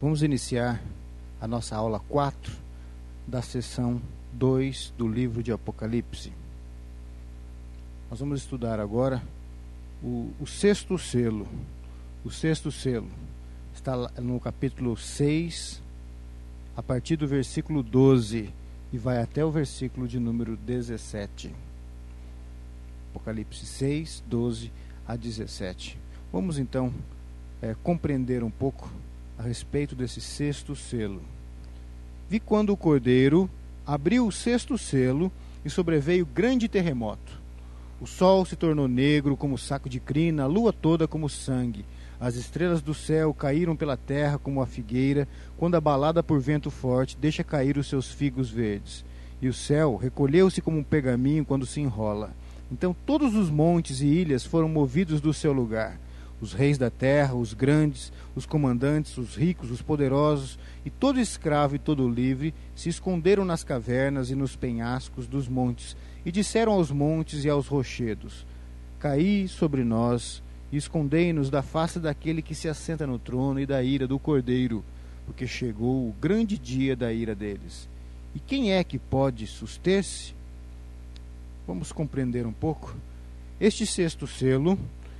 Vamos iniciar a nossa aula 4 da sessão 2 do livro de Apocalipse. Nós vamos estudar agora o, o, sexto selo. O sexto selo está no capítulo 6, a partir do versículo 12 e vai até o versículo de número 17. Apocalipse 6, 12 a 17. Vamos então é, compreender um pouco a respeito desse sexto selo. Vi quando o cordeiro abriu o sexto selo e sobreveio grande terremoto. O sol se tornou negro como saco de crina, a lua toda como sangue. As estrelas do céu caíram pela terra como a figueira, quando abalada por vento forte deixa cair os seus figos verdes. E o céu recolheu-se como um pergaminho quando se enrola. Então todos os montes e ilhas foram movidos do seu lugar os reis da terra, os grandes, os comandantes, os ricos, os poderosos, e todo escravo e todo livre se esconderam nas cavernas e nos penhascos dos montes, e disseram aos montes e aos rochedos: Caí sobre nós e escondei-nos da face daquele que se assenta no trono e da ira do cordeiro, porque chegou o grande dia da ira deles. E quem é que pode suster-se? Vamos compreender um pouco. Este sexto selo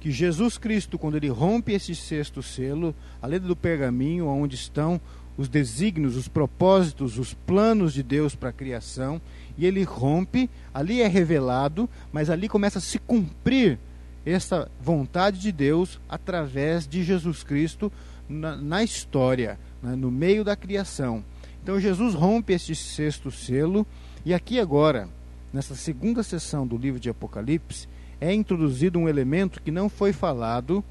que Jesus Cristo, quando ele rompe esse sexto selo, a letra do pergaminho, onde estão os desígnios, os propósitos, os planos de Deus para a criação, e ele rompe, ali é revelado, mas ali começa a se cumprir essa vontade de Deus através de Jesus Cristo na, na história, né, no meio da criação. Então Jesus rompe este sexto selo, e aqui agora, nessa segunda sessão do livro de Apocalipse, é introduzido um elemento que não foi falado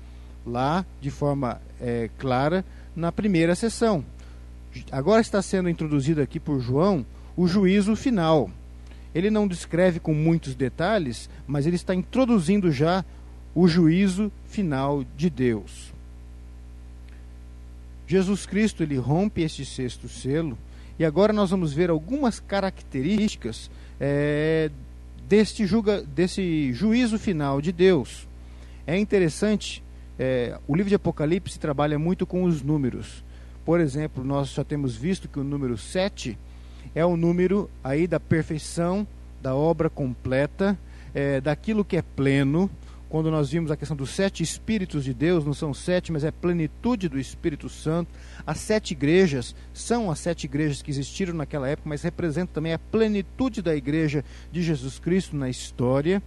lá de forma é, clara na primeira sessão. Agora está sendo introduzido aqui por João o juízo final. Ele não descreve com muitos detalhes, mas ele está introduzindo já o juízo final de Deus. Jesus Cristo ele rompe este sexto selo e agora nós vamos ver algumas características é, deste, julga, desse juízo final de Deus. É interessante, é, o livro de Apocalipse trabalha muito com os números. Por exemplo, nós já temos visto que o número 7 é o número aí da perfeição, da obra completa, é, daquilo que é pleno, quando nós vimos a questão dos sete Espíritos de Deus, não são sete, mas é plenitude do Espírito Santo. As sete igrejas são as sete igrejas que existiram naquela época, mas representam também a plenitude da igreja de Jesus Cristo na história.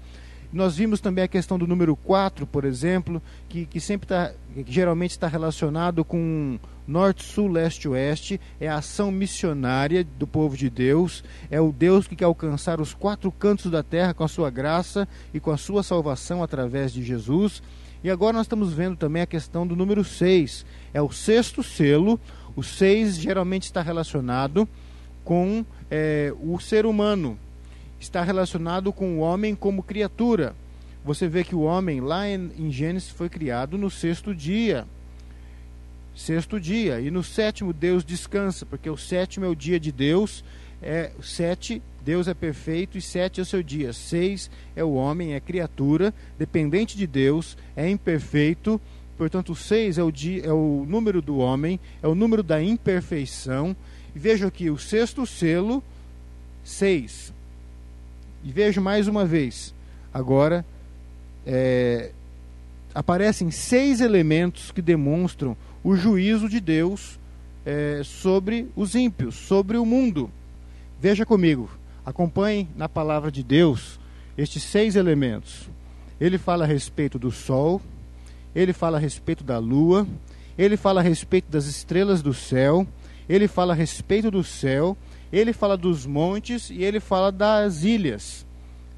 Nós vimos também a questão do número 4, por exemplo, que, que sempre está, que geralmente está relacionado com norte, sul, leste, oeste, é a ação missionária do povo de Deus, é o Deus que quer alcançar os quatro cantos da terra com a sua graça e com a sua salvação através de Jesus. E agora nós estamos vendo também a questão do número 6, é o sexto selo. O 6 geralmente está relacionado com é, o ser humano, está relacionado com o homem como criatura. Você vê que o homem, lá em, em Gênesis, foi criado no sexto dia. Sexto dia. E no sétimo, Deus descansa, porque o sétimo é o dia de Deus. É, sete, Deus é perfeito, e sete é o seu dia. Seis é o homem, é criatura, dependente de Deus, é imperfeito. Portanto, seis é o, dia, é o número do homem, é o número da imperfeição. E veja aqui, o sexto selo, seis. E vejo mais uma vez, agora é, aparecem seis elementos que demonstram o juízo de Deus é, sobre os ímpios, sobre o mundo. Veja comigo, acompanhe na palavra de Deus estes seis elementos. Ele fala a respeito do sol, ele fala a respeito da lua, ele fala a respeito das estrelas do céu, ele fala a respeito do céu, ele fala dos montes e ele fala das ilhas.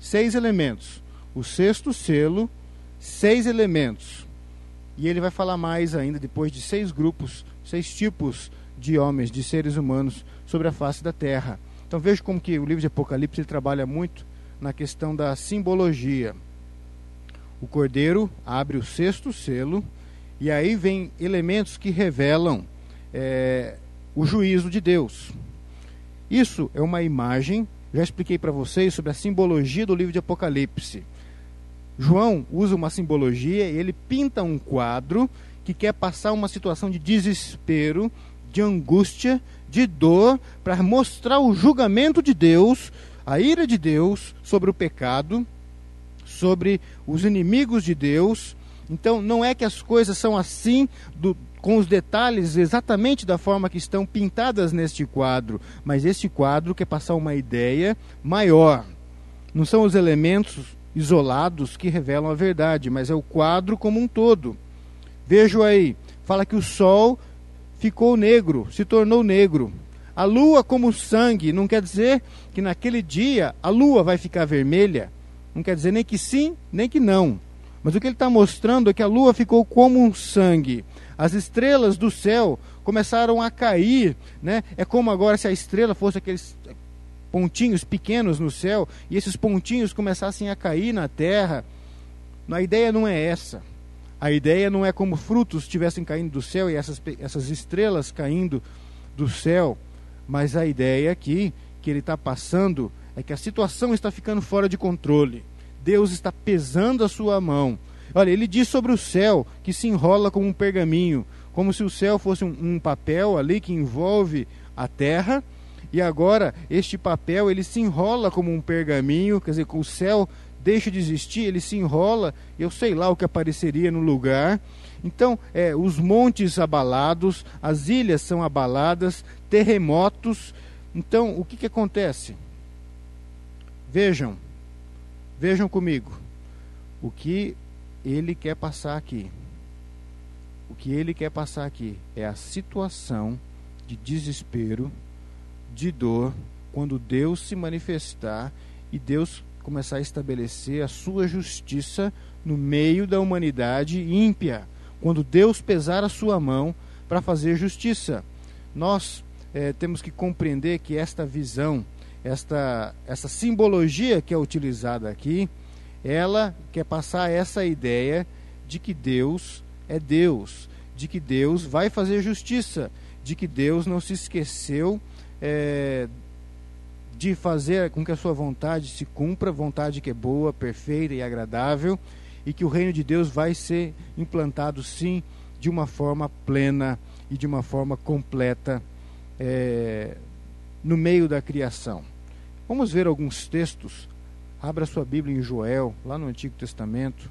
Seis elementos. O sexto selo, seis elementos. E ele vai falar mais ainda, depois de seis grupos, seis tipos de homens, de seres humanos sobre a face da terra. Então veja como que o livro de Apocalipse ele trabalha muito na questão da simbologia. O cordeiro abre o sexto selo e aí vem elementos que revelam é, o juízo de Deus. Isso é uma imagem, já expliquei para vocês sobre a simbologia do livro de Apocalipse. João usa uma simbologia, ele pinta um quadro que quer passar uma situação de desespero, de angústia, de dor, para mostrar o julgamento de Deus, a ira de Deus sobre o pecado, sobre os inimigos de Deus. Então, não é que as coisas são assim, do, com os detalhes exatamente da forma que estão pintadas neste quadro, mas este quadro quer passar uma ideia maior. Não são os elementos isolados que revelam a verdade, mas é o quadro como um todo. Vejo aí, fala que o sol ficou negro, se tornou negro. A lua como sangue, não quer dizer que naquele dia a lua vai ficar vermelha. Não quer dizer nem que sim, nem que não. Mas o que ele está mostrando é que a lua ficou como um sangue. As estrelas do céu começaram a cair, né? É como agora se a estrela fosse aqueles pontinhos pequenos no céu e esses pontinhos começassem a cair na terra. A ideia não é essa. A ideia não é como frutos estivessem caindo do céu e essas, essas estrelas caindo do céu, mas a ideia aqui que ele está passando é que a situação está ficando fora de controle. Deus está pesando a sua mão. Olha, ele diz sobre o céu que se enrola como um pergaminho, como se o céu fosse um, um papel ali que envolve a terra e agora este papel ele se enrola como um pergaminho, quer dizer, o céu deixa de existir, ele se enrola, eu sei lá o que apareceria no lugar. Então, é, os montes abalados, as ilhas são abaladas, terremotos. Então, o que, que acontece? Vejam, vejam comigo o que ele quer passar aqui. O que ele quer passar aqui é a situação de desespero de dor quando Deus se manifestar e Deus começar a estabelecer a sua justiça no meio da humanidade ímpia, quando Deus pesar a sua mão para fazer justiça. Nós é, temos que compreender que esta visão, esta, essa simbologia que é utilizada aqui, ela quer passar essa ideia de que Deus é Deus, de que Deus vai fazer justiça, de que Deus não se esqueceu é, de fazer com que a sua vontade se cumpra, vontade que é boa, perfeita e agradável, e que o reino de Deus vai ser implantado sim de uma forma plena e de uma forma completa é, no meio da criação. Vamos ver alguns textos. Abra sua Bíblia em Joel, lá no Antigo Testamento.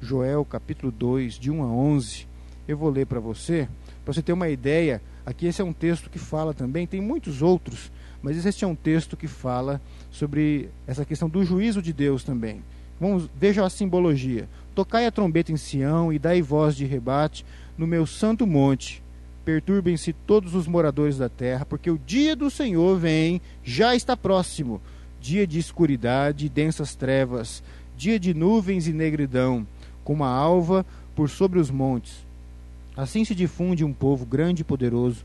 Joel capítulo 2, de 1 a 11. Eu vou ler para você, para você ter uma ideia Aqui esse é um texto que fala também, tem muitos outros, mas esse é um texto que fala sobre essa questão do juízo de Deus também. Vamos, veja a simbologia. Tocai a trombeta em Sião e dai voz de rebate no meu santo monte. Perturbem-se todos os moradores da terra, porque o dia do Senhor vem, já está próximo. Dia de escuridade e densas trevas, dia de nuvens e negridão, como a alva por sobre os montes Assim se difunde um povo grande e poderoso,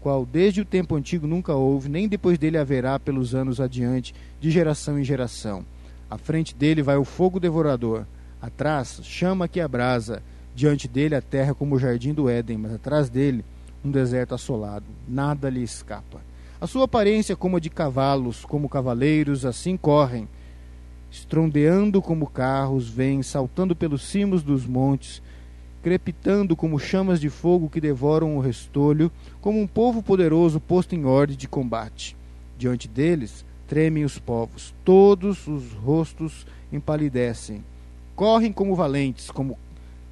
qual desde o tempo antigo nunca houve, nem depois dele haverá pelos anos adiante, de geração em geração. À frente dele vai o fogo devorador, atrás chama que abrasa, diante dele a terra como o jardim do Éden, mas atrás dele um deserto assolado, nada lhe escapa. A sua aparência como a de cavalos, como cavaleiros, assim correm, estrondeando como carros, vêm saltando pelos cimos dos montes, crepitando como chamas de fogo que devoram o restolho, como um povo poderoso posto em ordem de combate. Diante deles tremem os povos, todos os rostos empalidecem. Correm como valentes, como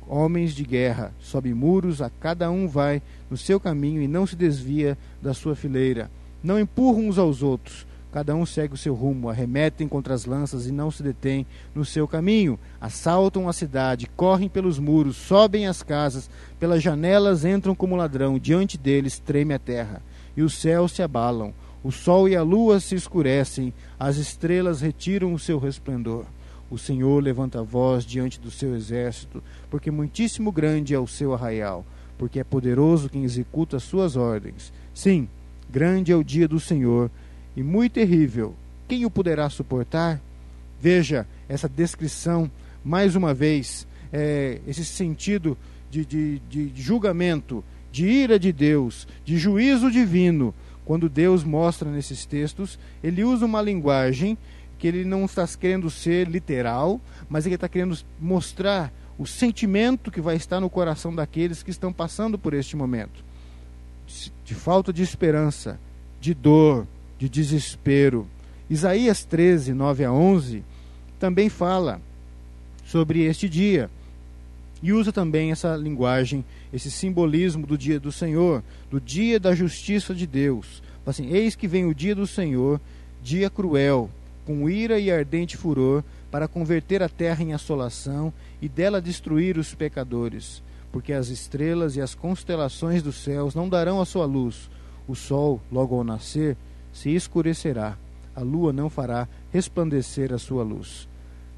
homens de guerra, sobe muros, a cada um vai no seu caminho e não se desvia da sua fileira. Não empurram uns aos outros, Cada um segue o seu rumo, arremetem contra as lanças e não se detêm no seu caminho. Assaltam a cidade, correm pelos muros, sobem as casas, pelas janelas entram como ladrão, diante deles treme a terra. E os céus se abalam, o sol e a lua se escurecem, as estrelas retiram o seu resplendor. O Senhor levanta a voz diante do seu exército, porque muitíssimo grande é o seu arraial, porque é poderoso quem executa as suas ordens. Sim, grande é o dia do Senhor e muito terrível. Quem o poderá suportar? Veja essa descrição, mais uma vez, é, esse sentido de, de, de julgamento, de ira de Deus, de juízo divino. Quando Deus mostra nesses textos, ele usa uma linguagem que ele não está querendo ser literal, mas ele está querendo mostrar o sentimento que vai estar no coração daqueles que estão passando por este momento. de falta de esperança, de dor, de desespero. Isaías 13, 9 a 11, também fala sobre este dia e usa também essa linguagem, esse simbolismo do dia do Senhor, do dia da justiça de Deus. Assim, eis que vem o dia do Senhor, dia cruel, com ira e ardente furor, para converter a terra em assolação e dela destruir os pecadores, porque as estrelas e as constelações dos céus não darão a sua luz, o sol, logo ao nascer, se escurecerá, a lua não fará resplandecer a sua luz.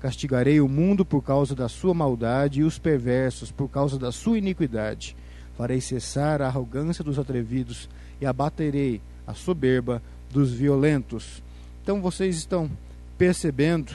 Castigarei o mundo por causa da sua maldade e os perversos por causa da sua iniquidade. Farei cessar a arrogância dos atrevidos e abaterei a soberba dos violentos. Então vocês estão percebendo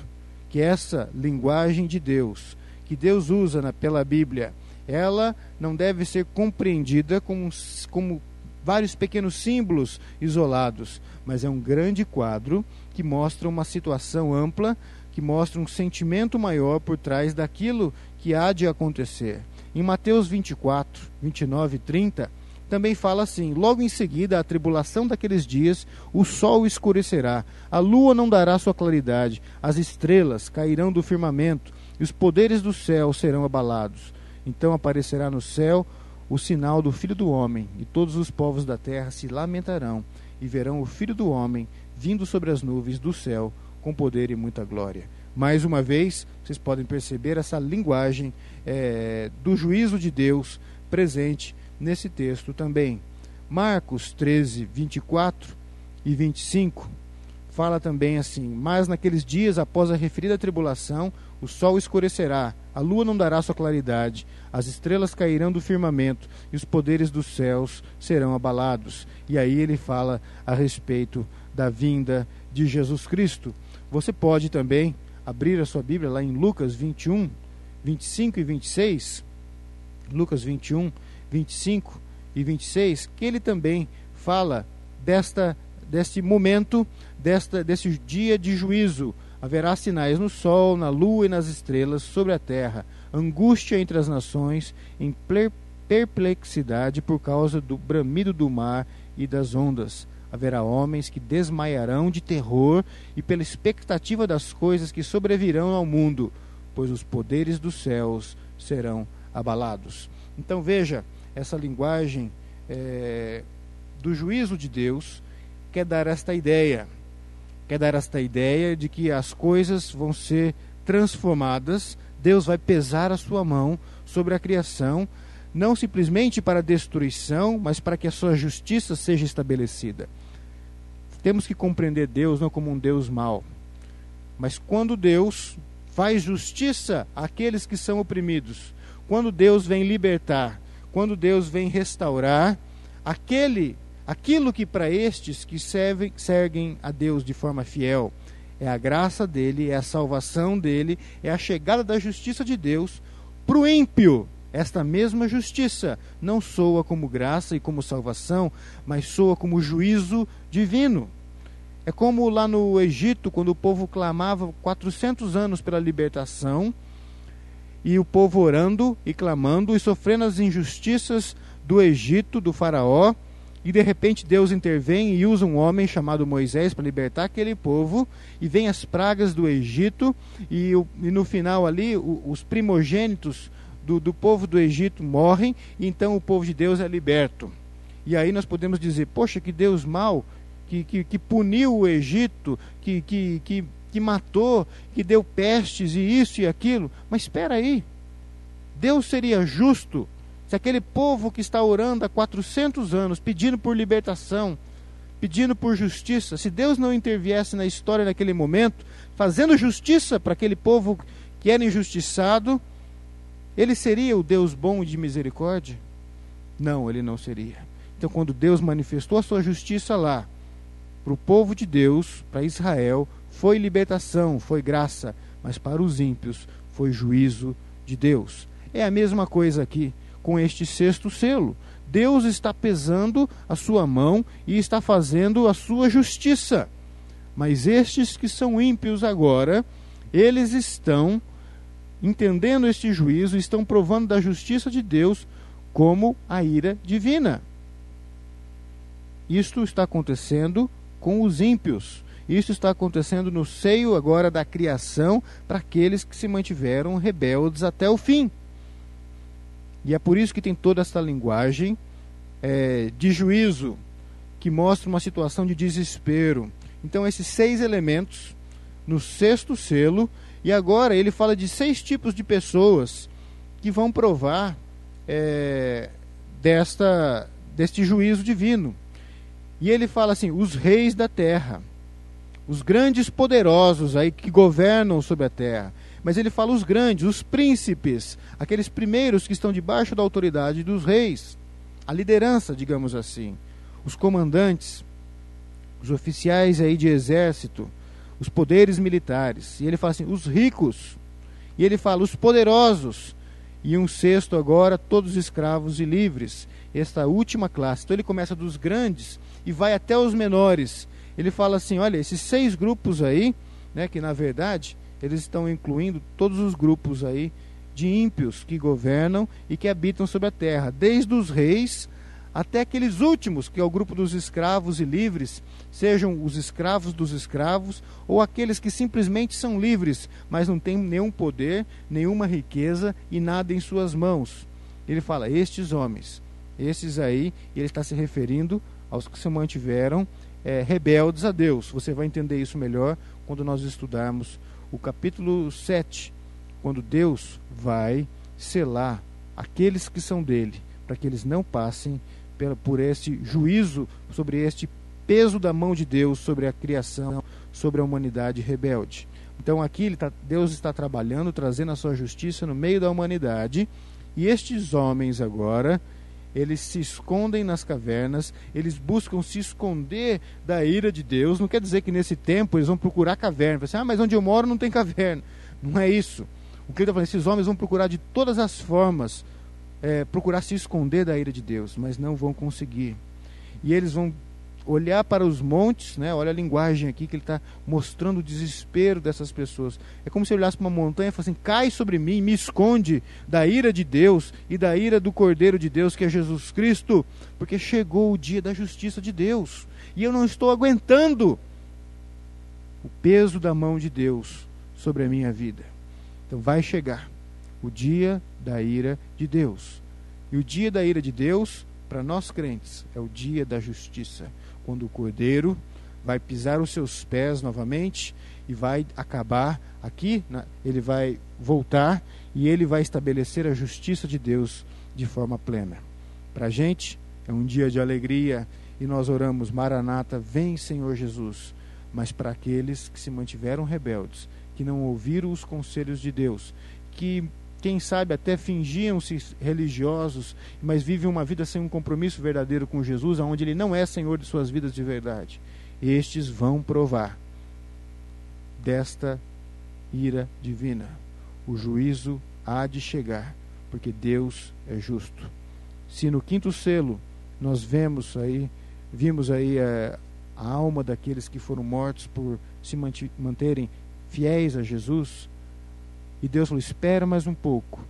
que essa linguagem de Deus, que Deus usa na, pela Bíblia, ela não deve ser compreendida como, como vários pequenos símbolos isolados, mas é um grande quadro que mostra uma situação ampla que mostra um sentimento maior por trás daquilo que há de acontecer. Em Mateus 24, 29 e 30, também fala assim: Logo em seguida, a tribulação daqueles dias, o sol escurecerá, a lua não dará sua claridade, as estrelas cairão do firmamento, e os poderes do céu serão abalados. Então aparecerá no céu o sinal do Filho do Homem, e todos os povos da terra se lamentarão, e verão o Filho do Homem vindo sobre as nuvens do céu com poder e muita glória. Mais uma vez, vocês podem perceber essa linguagem é, do juízo de Deus presente nesse texto também. Marcos 13, 24 e 25 fala também assim: Mas naqueles dias, após a referida tribulação, o sol escurecerá, a lua não dará sua claridade, as estrelas cairão do firmamento e os poderes dos céus serão abalados. E aí ele fala a respeito da vinda de Jesus Cristo. Você pode também abrir a sua Bíblia lá em Lucas 21, 25 e 26. Lucas 21, 25 e 26, que ele também fala desta deste momento, desta desse dia de juízo. Haverá sinais no sol, na lua e nas estrelas sobre a terra, angústia entre as nações, em perplexidade por causa do bramido do mar e das ondas haverá homens que desmaiarão de terror e pela expectativa das coisas que sobrevirão ao mundo, pois os poderes dos céus serão abalados. Então veja, essa linguagem é, do juízo de Deus quer dar esta ideia, quer dar esta ideia de que as coisas vão ser transformadas, Deus vai pesar a sua mão sobre a criação, não simplesmente para destruição, mas para que a sua justiça seja estabelecida. Temos que compreender Deus não como um Deus mau, mas quando Deus faz justiça àqueles que são oprimidos, quando Deus vem libertar, quando Deus vem restaurar aquele aquilo que para estes que servem, seguem a Deus de forma fiel é a graça dele, é a salvação dele, é a chegada da justiça de Deus para o ímpio. Esta mesma justiça não soa como graça e como salvação, mas soa como juízo divino. É como lá no Egito, quando o povo clamava 400 anos pela libertação, e o povo orando e clamando e sofrendo as injustiças do Egito, do Faraó, e de repente Deus intervém e usa um homem chamado Moisés para libertar aquele povo, e vem as pragas do Egito, e, e no final ali o, os primogênitos do, do povo do Egito morrem, e então o povo de Deus é liberto. E aí nós podemos dizer, poxa, que Deus mau, que, que, que puniu o Egito, que, que, que, que matou, que deu pestes e isso e aquilo. Mas espera aí, Deus seria justo se aquele povo que está orando há 400 anos, pedindo por libertação, pedindo por justiça, se Deus não interviesse na história naquele momento, fazendo justiça para aquele povo que era injustiçado, ele seria o Deus bom e de misericórdia? Não, ele não seria. Então, quando Deus manifestou a sua justiça lá, para o povo de Deus, para Israel, foi libertação, foi graça, mas para os ímpios foi juízo de Deus. É a mesma coisa aqui com este sexto selo. Deus está pesando a sua mão e está fazendo a sua justiça. Mas estes que são ímpios agora, eles estão entendendo este juízo, estão provando da justiça de Deus como a ira divina. Isto está acontecendo com os ímpios. Isso está acontecendo no seio agora da criação para aqueles que se mantiveram rebeldes até o fim. E é por isso que tem toda essa linguagem é, de juízo que mostra uma situação de desespero. Então, esses seis elementos no sexto selo, e agora ele fala de seis tipos de pessoas que vão provar é, desta, deste juízo divino. E ele fala assim: os reis da terra, os grandes poderosos aí que governam sobre a terra. Mas ele fala os grandes, os príncipes, aqueles primeiros que estão debaixo da autoridade dos reis, a liderança, digamos assim, os comandantes, os oficiais aí de exército, os poderes militares. E ele fala assim: os ricos. E ele fala os poderosos. E um sexto agora, todos escravos e livres. Esta última classe. Então ele começa dos grandes e vai até os menores. Ele fala assim: olha, esses seis grupos aí, né, que na verdade eles estão incluindo todos os grupos aí de ímpios que governam e que habitam sobre a terra, desde os reis até aqueles últimos, que é o grupo dos escravos e livres, sejam os escravos dos escravos ou aqueles que simplesmente são livres, mas não têm nenhum poder, nenhuma riqueza e nada em suas mãos. Ele fala: estes homens, esses aí, ele está se referindo aos que se mantiveram é, rebeldes a Deus. Você vai entender isso melhor quando nós estudarmos o capítulo 7, quando Deus vai selar aqueles que são dele, para que eles não passem por este juízo, sobre este peso da mão de Deus sobre a criação, sobre a humanidade rebelde. Então aqui tá, Deus está trabalhando, trazendo a sua justiça no meio da humanidade, e estes homens agora eles se escondem nas cavernas, eles buscam se esconder da ira de Deus. Não quer dizer que nesse tempo eles vão procurar caverna. Assim, ah, mas onde eu moro não tem caverna. Não é isso. O que ele está falando, esses homens vão procurar de todas as formas é, procurar se esconder da ira de Deus, mas não vão conseguir. E eles vão olhar para os montes, né? olha a linguagem aqui que ele está mostrando o desespero dessas pessoas. É como se olhasse para uma montanha e falasse assim, cai sobre mim, me esconde da ira de Deus e da ira do Cordeiro de Deus, que é Jesus Cristo, porque chegou o dia da justiça de Deus. E eu não estou aguentando o peso da mão de Deus sobre a minha vida. Então vai chegar o dia da ira de Deus. E o dia da ira de Deus, para nós crentes, é o dia da justiça quando o cordeiro vai pisar os seus pés novamente e vai acabar aqui, ele vai voltar e ele vai estabelecer a justiça de Deus de forma plena. Para a gente é um dia de alegria e nós oramos, Maranata, vem Senhor Jesus. Mas para aqueles que se mantiveram rebeldes, que não ouviram os conselhos de Deus, que quem sabe até fingiam-se religiosos, mas vivem uma vida sem um compromisso verdadeiro com Jesus, onde Ele não é Senhor de suas vidas de verdade. Estes vão provar desta ira divina. O juízo há de chegar, porque Deus é justo. Se no quinto selo nós vemos aí, vimos aí a, eh, a alma daqueles que foram mortos por se manterem fiéis a Jesus, e Deus falou: espera mais um pouco.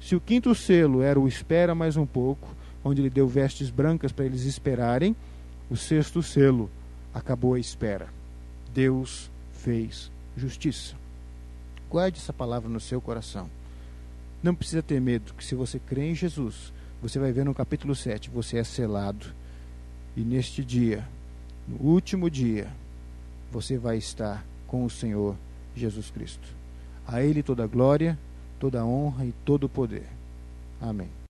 Se o quinto selo era o espera mais um pouco, onde ele deu vestes brancas para eles esperarem, o sexto selo acabou a espera. Deus fez justiça. Guarde essa palavra no seu coração. Não precisa ter medo, que se você crê em Jesus, você vai ver no capítulo 7, você é selado. E neste dia, no último dia, você vai estar com o Senhor Jesus Cristo. A Ele toda a glória, toda a honra e todo o poder. Amém.